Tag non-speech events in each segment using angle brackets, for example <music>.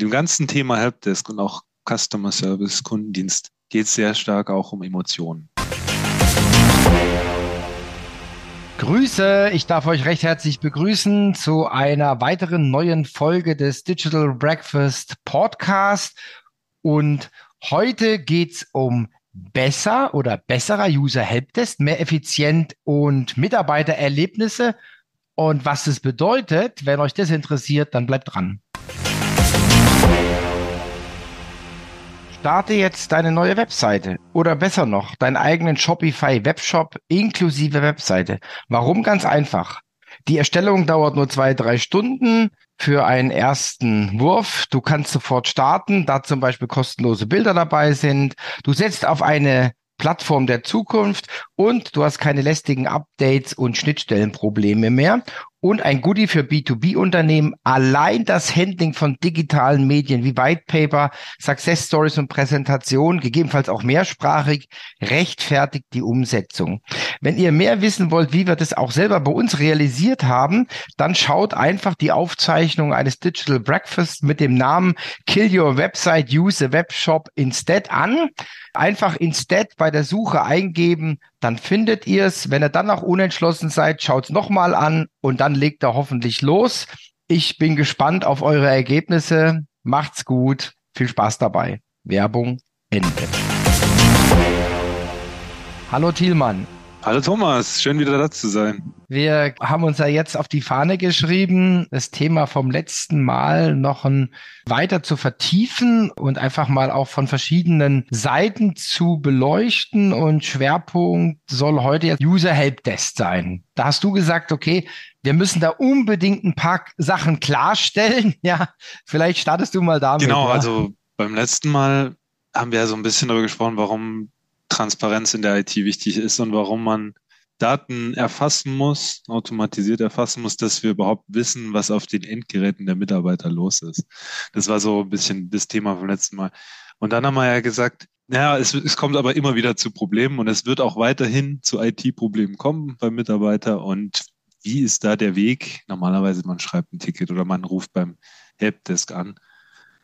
Mit dem ganzen Thema Helpdesk und auch Customer Service, Kundendienst geht es sehr stark auch um Emotionen. Grüße, ich darf euch recht herzlich begrüßen zu einer weiteren neuen Folge des Digital Breakfast Podcast. Und heute geht's um besser oder besserer User Helpdesk, mehr effizient und Mitarbeitererlebnisse. Und was es bedeutet, wenn euch das interessiert, dann bleibt dran. Starte jetzt deine neue Webseite oder besser noch, deinen eigenen Shopify Webshop inklusive Webseite. Warum? Ganz einfach. Die Erstellung dauert nur zwei, drei Stunden für einen ersten Wurf. Du kannst sofort starten, da zum Beispiel kostenlose Bilder dabei sind. Du setzt auf eine Plattform der Zukunft und du hast keine lästigen Updates und Schnittstellenprobleme mehr und ein Goodie für B2B-Unternehmen. Allein das Handling von digitalen Medien wie White Paper, Success Stories und Präsentation, gegebenenfalls auch mehrsprachig, rechtfertigt die Umsetzung. Wenn ihr mehr wissen wollt, wie wir das auch selber bei uns realisiert haben, dann schaut einfach die Aufzeichnung eines Digital Breakfast mit dem Namen Kill Your Website, Use a Webshop Instead an. Einfach Instead bei der Suche eingeben, dann findet ihr es. Wenn ihr dann noch unentschlossen seid, schaut es nochmal an und dann legt er hoffentlich los. Ich bin gespannt auf eure Ergebnisse. Macht's gut. Viel Spaß dabei. Werbung Ende. Hallo Thielmann. Hallo Thomas, schön wieder da zu sein. Wir haben uns ja jetzt auf die Fahne geschrieben, das Thema vom letzten Mal noch ein weiter zu vertiefen und einfach mal auch von verschiedenen Seiten zu beleuchten. Und Schwerpunkt soll heute jetzt User Help Desk sein. Da hast du gesagt, okay, wir müssen da unbedingt ein paar Sachen klarstellen. <laughs> Ja, vielleicht startest du mal damit. Genau, ja. also beim letzten Mal haben wir ja so ein bisschen darüber gesprochen, warum Transparenz in der IT wichtig ist und warum man Daten erfassen muss, automatisiert erfassen muss, dass wir überhaupt wissen, was auf den Endgeräten der Mitarbeiter los ist. Das war so ein bisschen das Thema vom letzten Mal. Und dann haben wir ja gesagt, naja, es, es kommt aber immer wieder zu Problemen und es wird auch weiterhin zu IT-Problemen kommen beim Mitarbeiter. Und wie ist da der Weg? Normalerweise man schreibt ein Ticket oder man ruft beim Helpdesk an.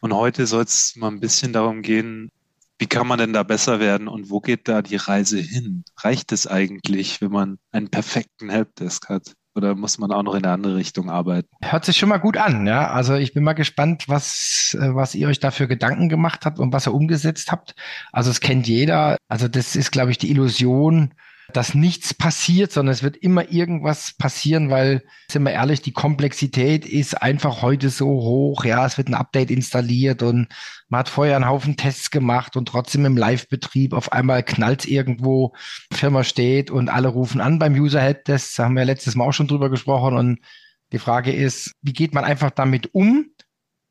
Und heute soll es mal ein bisschen darum gehen, wie kann man denn da besser werden und wo geht da die Reise hin? Reicht es eigentlich, wenn man einen perfekten Helpdesk hat? Oder muss man auch noch in eine andere Richtung arbeiten? Hört sich schon mal gut an, ja. Also ich bin mal gespannt, was, äh, was ihr euch dafür Gedanken gemacht habt und was ihr umgesetzt habt. Also es kennt jeder. Also das ist, glaube ich, die Illusion, dass nichts passiert, sondern es wird immer irgendwas passieren, weil, sind wir ehrlich, die Komplexität ist einfach heute so hoch. Ja, es wird ein Update installiert und man hat vorher einen Haufen Tests gemacht und trotzdem im Live-Betrieb auf einmal knallt irgendwo, Firma steht und alle rufen an beim User Helpdesk. Da haben wir letztes Mal auch schon drüber gesprochen und die Frage ist, wie geht man einfach damit um?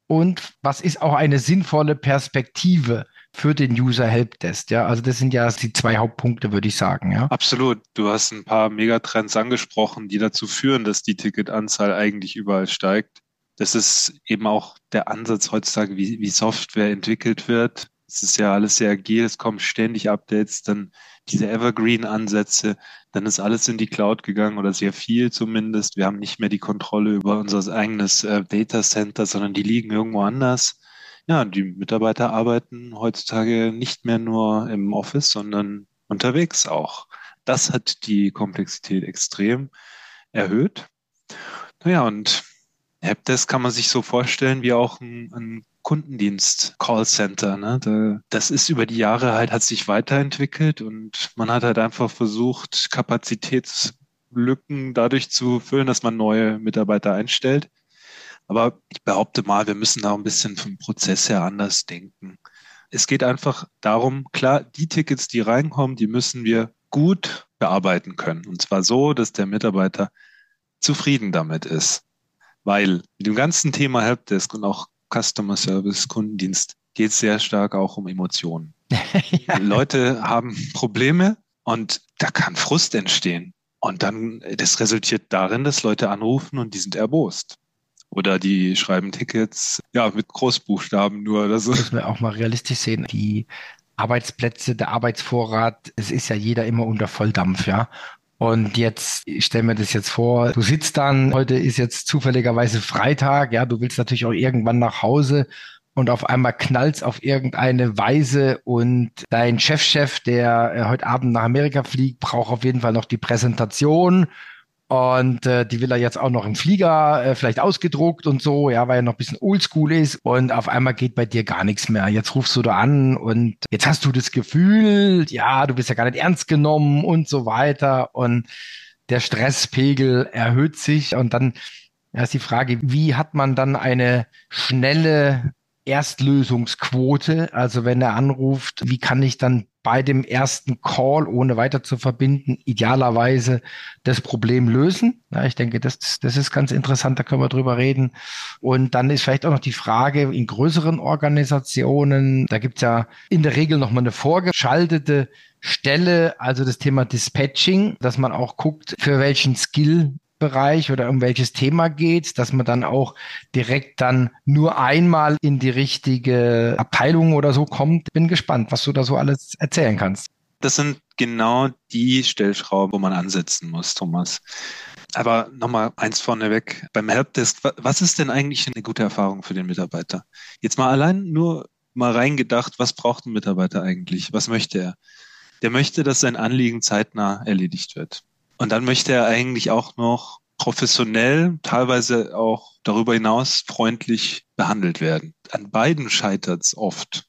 Und was ist auch eine sinnvolle Perspektive? Für den User Helpdesk. Ja, also das sind ja die zwei Hauptpunkte, würde ich sagen. Ja, absolut. Du hast ein paar Megatrends angesprochen, die dazu führen, dass die Ticketanzahl eigentlich überall steigt. Das ist eben auch der Ansatz heutzutage, wie, wie Software entwickelt wird. Es ist ja alles sehr agil, es kommen ständig Updates, dann diese Evergreen-Ansätze, dann ist alles in die Cloud gegangen oder sehr viel zumindest. Wir haben nicht mehr die Kontrolle über unser eigenes äh, Data Center, sondern die liegen irgendwo anders. Ja, die Mitarbeiter arbeiten heutzutage nicht mehr nur im Office, sondern unterwegs auch. Das hat die Komplexität extrem erhöht. Naja, und Helpdesk kann man sich so vorstellen wie auch ein, ein Kundendienst Callcenter. Ne? Das ist über die Jahre halt, hat sich weiterentwickelt und man hat halt einfach versucht, Kapazitätslücken dadurch zu füllen, dass man neue Mitarbeiter einstellt. Aber ich behaupte mal, wir müssen da ein bisschen vom Prozess her anders denken. Es geht einfach darum, klar, die Tickets, die reinkommen, die müssen wir gut bearbeiten können. Und zwar so, dass der Mitarbeiter zufrieden damit ist. Weil mit dem ganzen Thema Helpdesk und auch Customer Service, Kundendienst geht es sehr stark auch um Emotionen. <laughs> ja. Leute haben Probleme und da kann Frust entstehen. Und dann, das resultiert darin, dass Leute anrufen und die sind erbost. Oder die schreiben Tickets, ja, mit Großbuchstaben nur oder so. Das müssen wir auch mal realistisch sehen. Die Arbeitsplätze, der Arbeitsvorrat, es ist ja jeder immer unter Volldampf, ja. Und jetzt, ich stelle mir das jetzt vor, du sitzt dann, heute ist jetzt zufälligerweise Freitag, ja, du willst natürlich auch irgendwann nach Hause und auf einmal knallt's auf irgendeine Weise und dein Chefchef, -Chef, der äh, heute Abend nach Amerika fliegt, braucht auf jeden Fall noch die Präsentation und äh, die will er jetzt auch noch im Flieger äh, vielleicht ausgedruckt und so, ja, weil er noch ein bisschen oldschool ist. Und auf einmal geht bei dir gar nichts mehr. Jetzt rufst du da an und jetzt hast du das Gefühl, ja, du bist ja gar nicht ernst genommen und so weiter. Und der Stresspegel erhöht sich und dann ist die Frage, wie hat man dann eine schnelle Erstlösungsquote? Also wenn er anruft, wie kann ich dann bei dem ersten Call, ohne weiter zu verbinden, idealerweise das Problem lösen. Ja, ich denke, das, das ist ganz interessant, da können wir drüber reden. Und dann ist vielleicht auch noch die Frage in größeren Organisationen, da gibt es ja in der Regel nochmal eine vorgeschaltete Stelle, also das Thema Dispatching, dass man auch guckt, für welchen Skill Bereich oder um welches Thema geht, dass man dann auch direkt dann nur einmal in die richtige Abteilung oder so kommt. Bin gespannt, was du da so alles erzählen kannst. Das sind genau die Stellschrauben, wo man ansetzen muss, Thomas. Aber nochmal eins vorneweg. Beim Helpdesk, was ist denn eigentlich eine gute Erfahrung für den Mitarbeiter? Jetzt mal allein nur mal reingedacht, was braucht ein Mitarbeiter eigentlich? Was möchte er? Der möchte, dass sein Anliegen zeitnah erledigt wird. Und dann möchte er eigentlich auch noch professionell, teilweise auch darüber hinaus freundlich behandelt werden. An beiden scheitert es oft,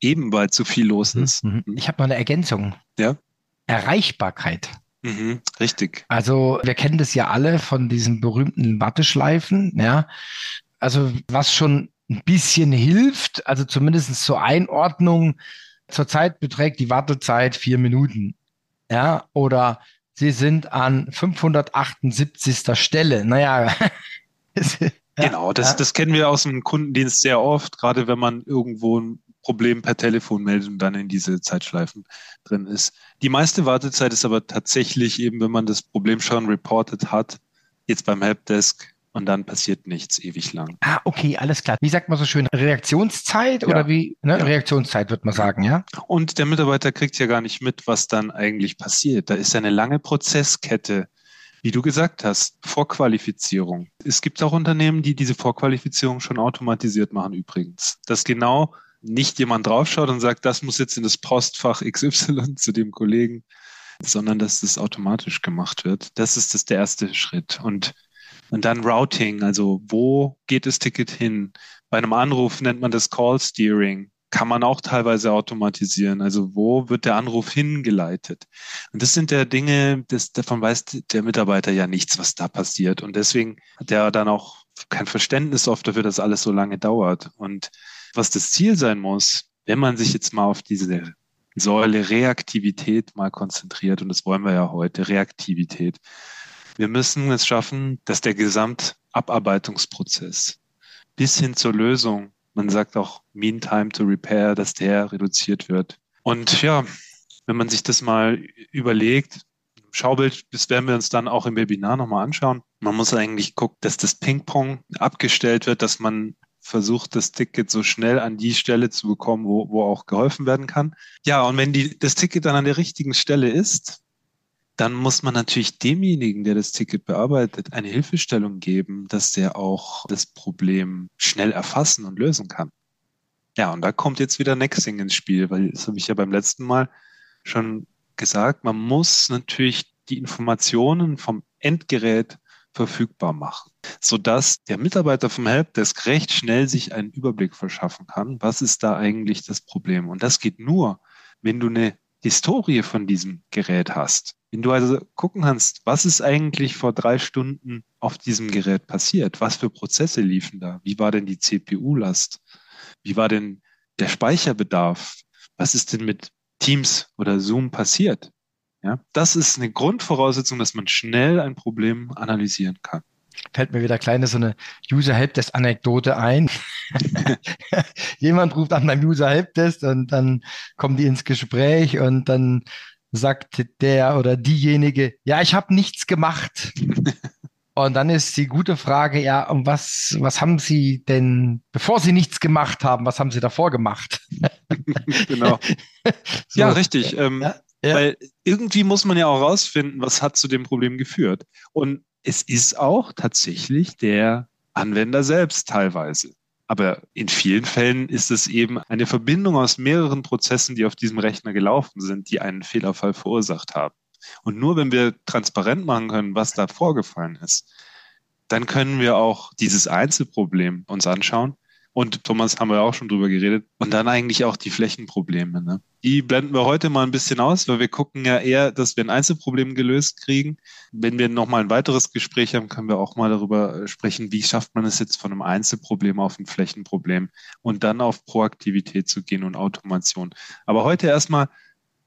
eben weil zu viel los mhm, ist. Mhm. Ich habe noch eine Ergänzung. Ja. Erreichbarkeit. Mhm, richtig. Also wir kennen das ja alle von diesen berühmten Watteschleifen, ja. Also was schon ein bisschen hilft, also zumindest zur Einordnung, zurzeit beträgt die Wartezeit vier Minuten. Ja, oder Sie sind an 578. Stelle. Naja. <laughs> genau, das, das kennen wir aus dem Kundendienst sehr oft, gerade wenn man irgendwo ein Problem per Telefon meldet und dann in diese Zeitschleifen drin ist. Die meiste Wartezeit ist aber tatsächlich eben, wenn man das Problem schon reported hat, jetzt beim Helpdesk und dann passiert nichts ewig lang. Ah, okay, alles klar. Wie sagt man so schön? Reaktionszeit ja. oder wie? Ne? Ja. Reaktionszeit wird man sagen, ja? Und der Mitarbeiter kriegt ja gar nicht mit, was dann eigentlich passiert. Da ist ja eine lange Prozesskette. Wie du gesagt hast, Vorqualifizierung. Es gibt auch Unternehmen, die diese Vorqualifizierung schon automatisiert machen übrigens. Dass genau nicht jemand draufschaut und sagt, das muss jetzt in das Postfach XY <laughs> zu dem Kollegen, sondern dass das automatisch gemacht wird. Das ist das der erste Schritt. Und und dann Routing, also wo geht das Ticket hin? Bei einem Anruf nennt man das Call Steering. Kann man auch teilweise automatisieren. Also wo wird der Anruf hingeleitet? Und das sind ja Dinge, das, davon weiß der Mitarbeiter ja nichts, was da passiert. Und deswegen hat er dann auch kein Verständnis oft dafür, dass alles so lange dauert. Und was das Ziel sein muss, wenn man sich jetzt mal auf diese Säule Reaktivität mal konzentriert, und das wollen wir ja heute, Reaktivität, wir müssen es schaffen, dass der Gesamtabarbeitungsprozess bis hin zur Lösung, man sagt auch Mean Time to Repair, dass der reduziert wird. Und ja, wenn man sich das mal überlegt, Schaubild, das werden wir uns dann auch im Webinar nochmal anschauen. Man muss eigentlich gucken, dass das Ping-Pong abgestellt wird, dass man versucht, das Ticket so schnell an die Stelle zu bekommen, wo, wo auch geholfen werden kann. Ja, und wenn die, das Ticket dann an der richtigen Stelle ist, dann muss man natürlich demjenigen, der das Ticket bearbeitet, eine Hilfestellung geben, dass der auch das Problem schnell erfassen und lösen kann. Ja, und da kommt jetzt wieder Nexting ins Spiel, weil das habe ich ja beim letzten Mal schon gesagt, man muss natürlich die Informationen vom Endgerät verfügbar machen, sodass der Mitarbeiter vom Helpdesk recht schnell sich einen Überblick verschaffen kann, was ist da eigentlich das Problem. Und das geht nur, wenn du eine Historie von diesem Gerät hast. Wenn du also gucken kannst, was ist eigentlich vor drei Stunden auf diesem Gerät passiert? Was für Prozesse liefen da? Wie war denn die CPU-Last? Wie war denn der Speicherbedarf? Was ist denn mit Teams oder Zoom passiert? Ja, das ist eine Grundvoraussetzung, dass man schnell ein Problem analysieren kann. Fällt mir wieder kleine so eine User Helpdesk Anekdote ein. <laughs> Jemand ruft an beim User Helpdesk und dann kommen die ins Gespräch und dann sagt der oder diejenige, ja, ich habe nichts gemacht. <laughs> Und dann ist die gute Frage, ja, und was, was haben Sie denn, bevor Sie nichts gemacht haben, was haben Sie davor gemacht? <laughs> genau. so. Ja, richtig. Ähm, ja, ja. Weil irgendwie muss man ja auch rausfinden, was hat zu dem Problem geführt. Und es ist auch tatsächlich der Anwender selbst teilweise. Aber in vielen Fällen ist es eben eine Verbindung aus mehreren Prozessen, die auf diesem Rechner gelaufen sind, die einen Fehlerfall verursacht haben. Und nur wenn wir transparent machen können, was da vorgefallen ist, dann können wir auch dieses Einzelproblem uns anschauen und Thomas haben wir auch schon drüber geredet. Und dann eigentlich auch die Flächenprobleme. Ne? Die blenden wir heute mal ein bisschen aus, weil wir gucken ja eher, dass wir ein Einzelproblem gelöst kriegen. Wenn wir nochmal ein weiteres Gespräch haben, können wir auch mal darüber sprechen, wie schafft man es jetzt von einem Einzelproblem auf ein Flächenproblem und dann auf Proaktivität zu gehen und Automation. Aber heute erstmal,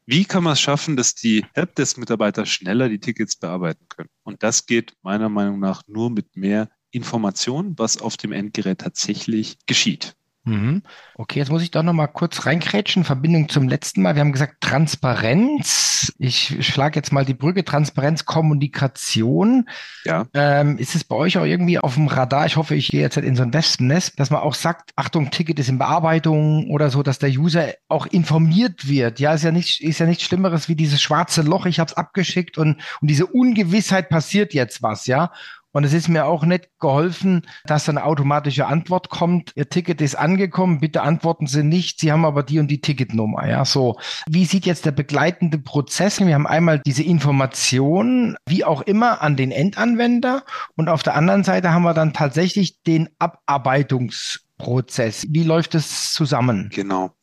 wie kann man es schaffen, dass die Helpdesk-Mitarbeiter schneller die Tickets bearbeiten können? Und das geht meiner Meinung nach nur mit mehr Information, was auf dem Endgerät tatsächlich geschieht. Mhm. Okay, jetzt muss ich doch noch mal kurz reinkrätschen. Verbindung zum letzten Mal. Wir haben gesagt Transparenz. Ich schlage jetzt mal die Brücke Transparenz, Kommunikation. Ja. Ähm, ist es bei euch auch irgendwie auf dem Radar? Ich hoffe, ich gehe jetzt in so ein Wespennest, dass man auch sagt, Achtung, Ticket ist in Bearbeitung oder so, dass der User auch informiert wird. Ja, ist ja nicht, ist ja nichts Schlimmeres wie dieses schwarze Loch. Ich habe es abgeschickt und und diese Ungewissheit passiert jetzt was, ja. Und es ist mir auch nicht geholfen, dass eine automatische Antwort kommt. Ihr Ticket ist angekommen, bitte antworten Sie nicht. Sie haben aber die und die Ticketnummer. Ja, so. Wie sieht jetzt der begleitende Prozess? Wir haben einmal diese Information, wie auch immer, an den Endanwender. Und auf der anderen Seite haben wir dann tatsächlich den Abarbeitungsprozess. Wie läuft es zusammen? Genau.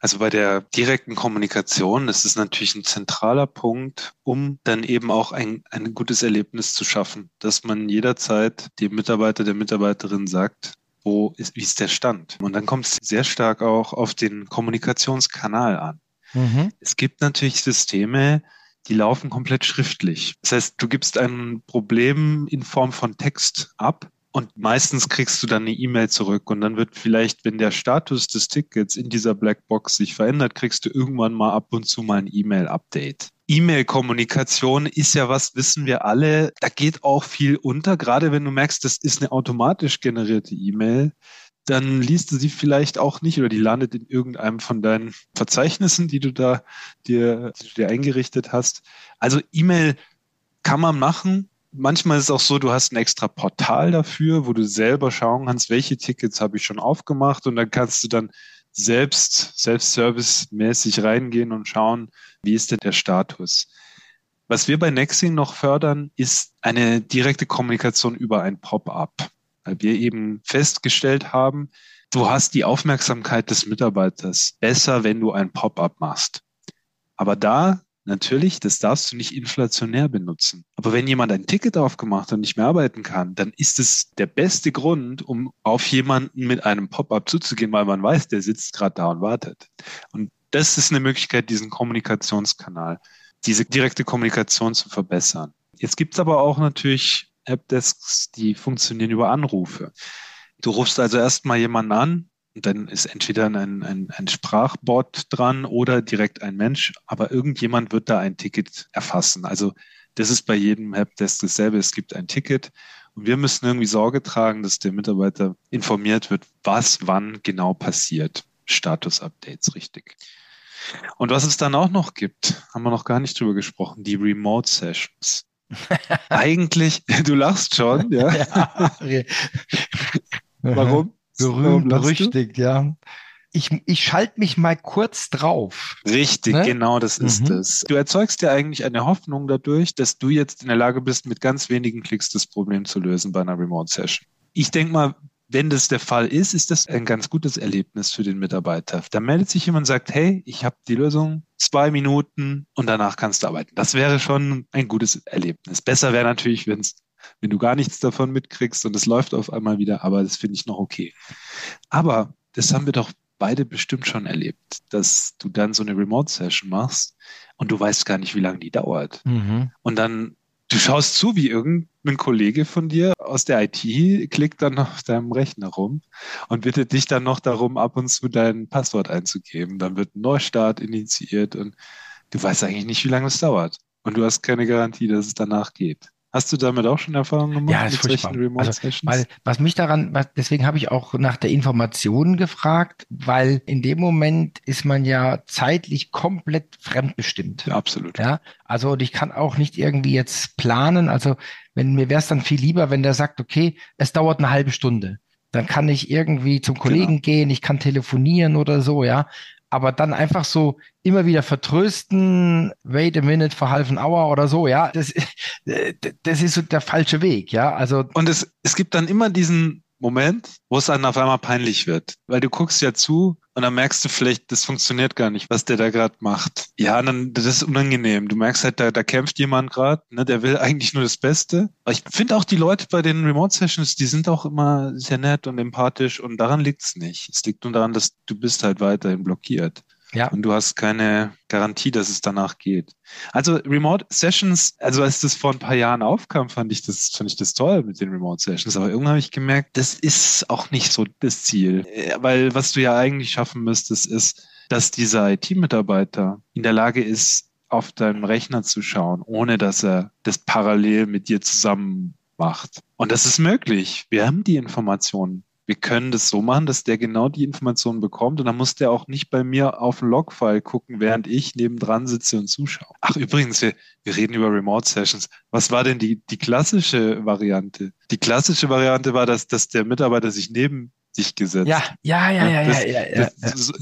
Also bei der direkten Kommunikation ist es natürlich ein zentraler Punkt, um dann eben auch ein, ein gutes Erlebnis zu schaffen, dass man jederzeit dem Mitarbeiter, der Mitarbeiterin sagt, wo ist, wie ist der Stand? Und dann kommt es sehr stark auch auf den Kommunikationskanal an. Mhm. Es gibt natürlich Systeme, die laufen komplett schriftlich. Das heißt, du gibst ein Problem in Form von Text ab und meistens kriegst du dann eine E-Mail zurück und dann wird vielleicht, wenn der Status des Tickets in dieser Blackbox sich verändert, kriegst du irgendwann mal ab und zu mal ein E-Mail-Update. E-Mail-Kommunikation ist ja was, wissen wir alle. Da geht auch viel unter. Gerade wenn du merkst, das ist eine automatisch generierte E-Mail, dann liest du sie vielleicht auch nicht oder die landet in irgendeinem von deinen Verzeichnissen, die du da dir, die du dir eingerichtet hast. Also E-Mail kann man machen, manchmal ist es auch so, du hast ein extra Portal dafür, wo du selber schauen kannst, welche Tickets habe ich schon aufgemacht und dann kannst du dann selbst, selbstservice-mäßig reingehen und schauen, wie ist denn der Status. Was wir bei Nexing noch fördern, ist eine direkte Kommunikation über ein Pop-up, weil wir eben festgestellt haben, du hast die Aufmerksamkeit des Mitarbeiters besser, wenn du ein Pop-up machst. Aber da Natürlich, das darfst du nicht inflationär benutzen. Aber wenn jemand ein Ticket aufgemacht und nicht mehr arbeiten kann, dann ist es der beste Grund, um auf jemanden mit einem Pop-up zuzugehen, weil man weiß, der sitzt gerade da und wartet. Und das ist eine Möglichkeit, diesen Kommunikationskanal, diese direkte Kommunikation zu verbessern. Jetzt gibt es aber auch natürlich Helpdesks, die funktionieren über Anrufe. Du rufst also erstmal jemanden an, und dann ist entweder ein, ein, ein Sprachbot dran oder direkt ein Mensch, aber irgendjemand wird da ein Ticket erfassen. Also das ist bei jedem Helpdesk dasselbe. Es gibt ein Ticket und wir müssen irgendwie Sorge tragen, dass der Mitarbeiter informiert wird, was wann genau passiert. Status-Updates, richtig. Und was es dann auch noch gibt, haben wir noch gar nicht drüber gesprochen, die Remote Sessions. <laughs> Eigentlich, du lachst schon, ja. <laughs> ja. Warum? Berühmt, berüchtigt, ja. Ich, ich schalte mich mal kurz drauf. Richtig, ne? genau das ist mhm. es. Du erzeugst ja eigentlich eine Hoffnung dadurch, dass du jetzt in der Lage bist, mit ganz wenigen Klicks das Problem zu lösen bei einer Remote Session. Ich denke mal, wenn das der Fall ist, ist das ein ganz gutes Erlebnis für den Mitarbeiter. Da meldet sich jemand und sagt, hey, ich habe die Lösung, zwei Minuten und danach kannst du arbeiten. Das wäre schon ein gutes Erlebnis. Besser wäre natürlich, wenn es wenn du gar nichts davon mitkriegst und es läuft auf einmal wieder, aber das finde ich noch okay. Aber das haben wir doch beide bestimmt schon erlebt, dass du dann so eine Remote-Session machst und du weißt gar nicht, wie lange die dauert. Mhm. Und dann, du schaust zu, wie irgendein Kollege von dir aus der IT klickt dann auf deinem Rechner rum und bittet dich dann noch darum, ab und zu dein Passwort einzugeben. Dann wird ein Neustart initiiert und du weißt eigentlich nicht, wie lange es dauert. Und du hast keine Garantie, dass es danach geht. Hast du damit auch schon Erfahrungen gemacht? Ja, ist furchtbar. Also, weil, was mich daran, was, deswegen habe ich auch nach der Information gefragt, weil in dem Moment ist man ja zeitlich komplett fremdbestimmt. Ja, absolut. Ja, also ich kann auch nicht irgendwie jetzt planen. Also wenn mir wäre es dann viel lieber, wenn der sagt, okay, es dauert eine halbe Stunde. Dann kann ich irgendwie zum Kollegen genau. gehen, ich kann telefonieren oder so, ja. Aber dann einfach so immer wieder vertrösten, wait a minute for half an hour oder so, ja, das, <laughs> das ist so der falsche Weg, ja. Also. Und es, es gibt dann immer diesen Moment, wo es dann auf einmal peinlich wird. Weil du guckst ja zu und dann merkst du vielleicht, das funktioniert gar nicht, was der da gerade macht. Ja, dann das ist unangenehm. Du merkst halt, da, da kämpft jemand gerade, ne, der will eigentlich nur das Beste. Aber ich finde auch die Leute bei den Remote Sessions, die sind auch immer sehr nett und empathisch und daran liegt's nicht. Es liegt nur daran, dass du bist halt weiterhin blockiert. Ja. Und du hast keine Garantie, dass es danach geht. Also Remote Sessions, also als das vor ein paar Jahren aufkam, fand ich das, fand ich das toll mit den Remote Sessions. Aber irgendwann habe ich gemerkt, das ist auch nicht so das Ziel. Äh, weil was du ja eigentlich schaffen müsstest, ist, dass dieser IT-Mitarbeiter in der Lage ist, auf deinem Rechner zu schauen, ohne dass er das parallel mit dir zusammen macht. Und das ist möglich. Wir haben die Informationen wir können das so machen, dass der genau die Informationen bekommt und dann muss der auch nicht bei mir auf den Logfile gucken, während ich nebendran sitze und zuschaue. Ach, übrigens, wir, wir reden über Remote Sessions. Was war denn die, die klassische Variante? Die klassische Variante war, dass, dass der Mitarbeiter sich neben sich gesetzt. Ja, ja, ja, ja, das, ja, ja, ja, das,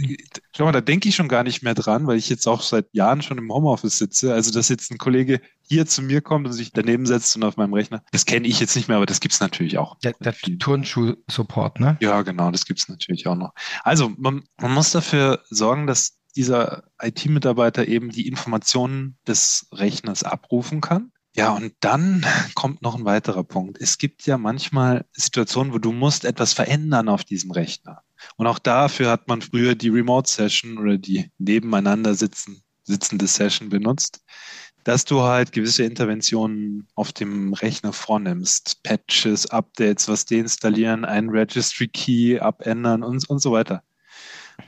schau mal, da denke ich schon gar nicht mehr dran, weil ich jetzt auch seit Jahren schon im Homeoffice sitze. Also, dass jetzt ein Kollege hier zu mir kommt und sich daneben setzt und auf meinem Rechner, das kenne ich jetzt nicht mehr, aber das gibt's natürlich auch. Der, der Turnschuh-Support, ne? Ja, genau, das gibt's natürlich auch noch. Also, man, man muss dafür sorgen, dass dieser IT-Mitarbeiter eben die Informationen des Rechners abrufen kann ja, und dann <laughs> kommt noch ein weiterer Punkt. Es gibt ja manchmal Situationen, wo du musst etwas verändern auf diesem Rechner. Und auch dafür hat man früher die Remote Session oder die nebeneinander sitzen, sitzende Session benutzt, dass du halt gewisse Interventionen auf dem Rechner vornimmst. Patches, Updates, was deinstallieren, einen Registry Key abändern und, und so weiter.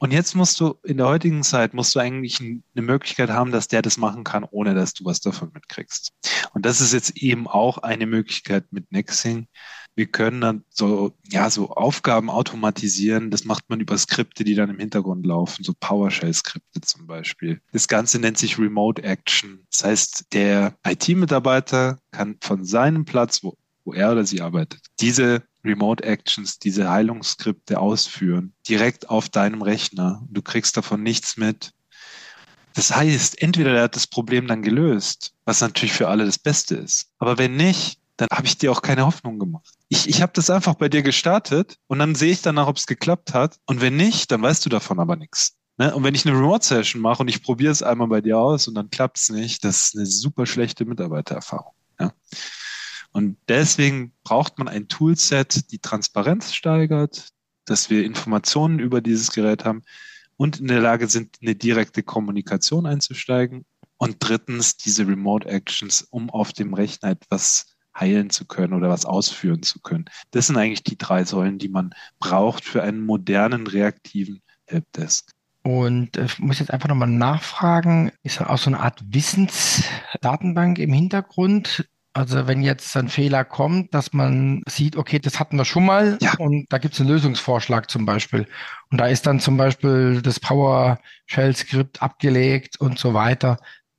Und jetzt musst du, in der heutigen Zeit, musst du eigentlich eine Möglichkeit haben, dass der das machen kann, ohne dass du was davon mitkriegst. Und das ist jetzt eben auch eine Möglichkeit mit Nexing. Wir können dann so, ja, so Aufgaben automatisieren. Das macht man über Skripte, die dann im Hintergrund laufen, so PowerShell-Skripte zum Beispiel. Das Ganze nennt sich Remote Action. Das heißt, der IT-Mitarbeiter kann von seinem Platz, wo, wo er oder sie arbeitet, diese Remote Actions, diese Heilungsskripte ausführen, direkt auf deinem Rechner. Du kriegst davon nichts mit. Das heißt, entweder er hat das Problem dann gelöst, was natürlich für alle das Beste ist. Aber wenn nicht, dann habe ich dir auch keine Hoffnung gemacht. Ich, ich habe das einfach bei dir gestartet und dann sehe ich danach, ob es geklappt hat. Und wenn nicht, dann weißt du davon aber nichts. Ne? Und wenn ich eine Remote-Session mache und ich probiere es einmal bei dir aus und dann klappt es nicht, das ist eine super schlechte Mitarbeitererfahrung. Ja? Und deswegen braucht man ein Toolset, die Transparenz steigert, dass wir Informationen über dieses Gerät haben und in der Lage sind, eine direkte Kommunikation einzusteigen. Und drittens diese Remote Actions, um auf dem Rechner etwas heilen zu können oder was ausführen zu können. Das sind eigentlich die drei Säulen, die man braucht für einen modernen, reaktiven Helpdesk. Und äh, ich muss jetzt einfach nochmal nachfragen, ist da auch so eine Art Wissensdatenbank im Hintergrund, also wenn jetzt ein Fehler kommt, dass man sieht, okay, das hatten wir schon mal ja. und da gibt es einen Lösungsvorschlag zum Beispiel. Und da ist dann zum Beispiel das PowerShell-Skript abgelegt und so weiter,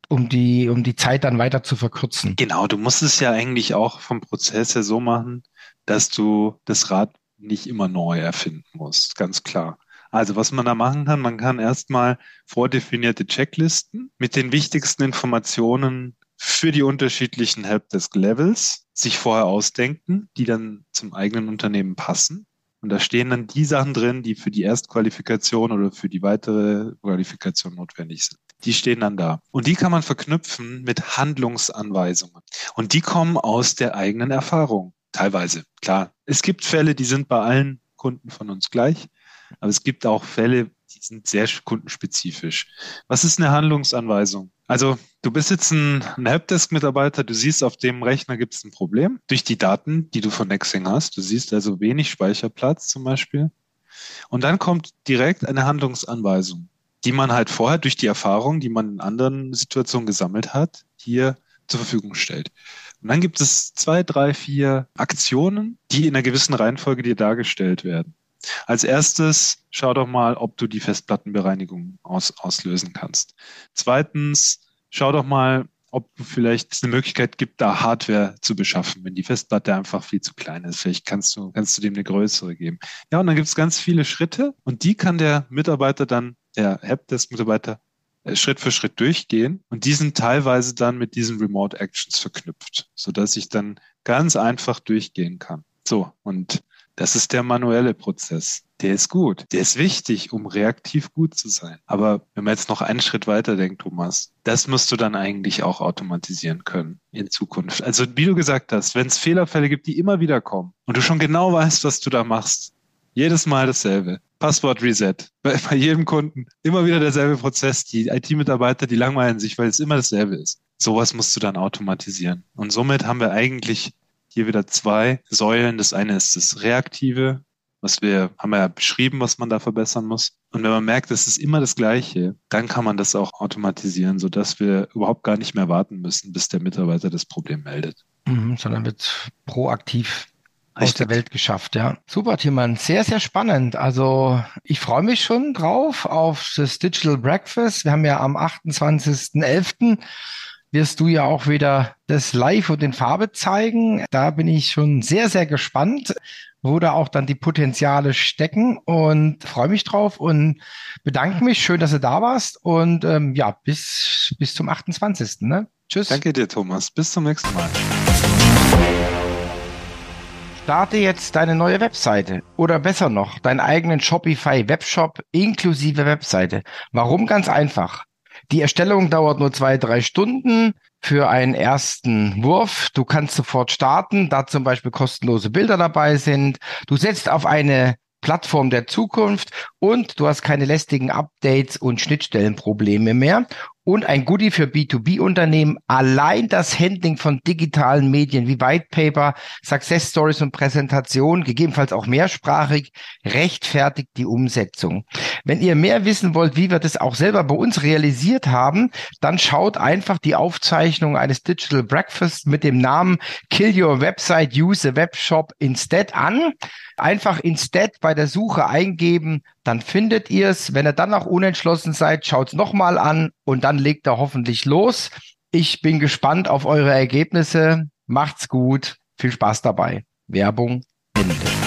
um die, um die Zeit dann weiter zu verkürzen. Genau, du musst es ja eigentlich auch vom Prozess her so machen, dass du das Rad nicht immer neu erfinden musst, ganz klar. Also was man da machen kann, man kann erstmal vordefinierte Checklisten mit den wichtigsten Informationen für die unterschiedlichen Helpdesk-Levels sich vorher ausdenken, die dann zum eigenen Unternehmen passen. Und da stehen dann die Sachen drin, die für die Erstqualifikation oder für die weitere Qualifikation notwendig sind. Die stehen dann da. Und die kann man verknüpfen mit Handlungsanweisungen. Und die kommen aus der eigenen Erfahrung. Teilweise. Klar. Es gibt Fälle, die sind bei allen Kunden von uns gleich. Aber es gibt auch Fälle, die sind sehr kundenspezifisch. Was ist eine Handlungsanweisung? Also du bist jetzt ein, ein Helpdesk-Mitarbeiter, du siehst, auf dem Rechner gibt es ein Problem durch die Daten, die du von Nexing hast. Du siehst also wenig Speicherplatz zum Beispiel. Und dann kommt direkt eine Handlungsanweisung, die man halt vorher durch die Erfahrung, die man in anderen Situationen gesammelt hat, hier zur Verfügung stellt. Und dann gibt es zwei, drei, vier Aktionen, die in einer gewissen Reihenfolge dir dargestellt werden. Als erstes schau doch mal, ob du die Festplattenbereinigung aus, auslösen kannst. Zweitens, schau doch mal, ob du vielleicht eine Möglichkeit gibt, da Hardware zu beschaffen, wenn die Festplatte einfach viel zu klein ist. Vielleicht kannst du, kannst du dem eine größere geben. Ja, und dann gibt es ganz viele Schritte und die kann der Mitarbeiter dann, der Helpdesk-Mitarbeiter, äh, Schritt für Schritt durchgehen und die sind teilweise dann mit diesen Remote Actions verknüpft, sodass ich dann ganz einfach durchgehen kann. So, und das ist der manuelle Prozess. Der ist gut. Der ist wichtig, um reaktiv gut zu sein. Aber wenn man jetzt noch einen Schritt weiter denkt, Thomas, das musst du dann eigentlich auch automatisieren können in Zukunft. Also wie du gesagt hast, wenn es Fehlerfälle gibt, die immer wieder kommen und du schon genau weißt, was du da machst, jedes Mal dasselbe. Passwort Reset. Bei, bei jedem Kunden immer wieder derselbe Prozess. Die IT-Mitarbeiter, die langweilen sich, weil es immer dasselbe ist. Sowas musst du dann automatisieren. Und somit haben wir eigentlich hier wieder zwei Säulen. Das eine ist das Reaktive, was wir haben ja beschrieben, was man da verbessern muss. Und wenn man merkt, es ist immer das Gleiche, dann kann man das auch automatisieren, sodass wir überhaupt gar nicht mehr warten müssen, bis der Mitarbeiter das Problem meldet. Mhm, sondern wird proaktiv aus der Welt geschafft, ja. Super, Timon. Sehr, sehr spannend. Also ich freue mich schon drauf auf das Digital Breakfast. Wir haben ja am 28.11 wirst du ja auch wieder das Live und in Farbe zeigen. Da bin ich schon sehr, sehr gespannt, wo da auch dann die Potenziale stecken und freue mich drauf und bedanke mich. Schön, dass du da warst und ähm, ja, bis, bis zum 28. Ne? Tschüss. Danke dir, Thomas. Bis zum nächsten Mal. Starte jetzt deine neue Webseite oder besser noch, deinen eigenen Shopify Webshop inklusive Webseite. Warum? Ganz einfach. Die Erstellung dauert nur zwei, drei Stunden für einen ersten Wurf. Du kannst sofort starten, da zum Beispiel kostenlose Bilder dabei sind. Du setzt auf eine Plattform der Zukunft und du hast keine lästigen Updates und Schnittstellenprobleme mehr und ein Goodie für B2B-Unternehmen. Allein das Handling von digitalen Medien wie White Paper, Success Stories und Präsentation, gegebenenfalls auch mehrsprachig, rechtfertigt die Umsetzung. Wenn ihr mehr wissen wollt, wie wir das auch selber bei uns realisiert haben, dann schaut einfach die Aufzeichnung eines Digital Breakfast mit dem Namen Kill Your Website, Use a Webshop Instead an. Einfach Instead bei der Suche eingeben, dann findet ihr es. Wenn ihr dann noch unentschlossen seid, schaut es nochmal an und dann legt er hoffentlich los. Ich bin gespannt auf eure Ergebnisse. Macht's gut. Viel Spaß dabei. Werbung Ende.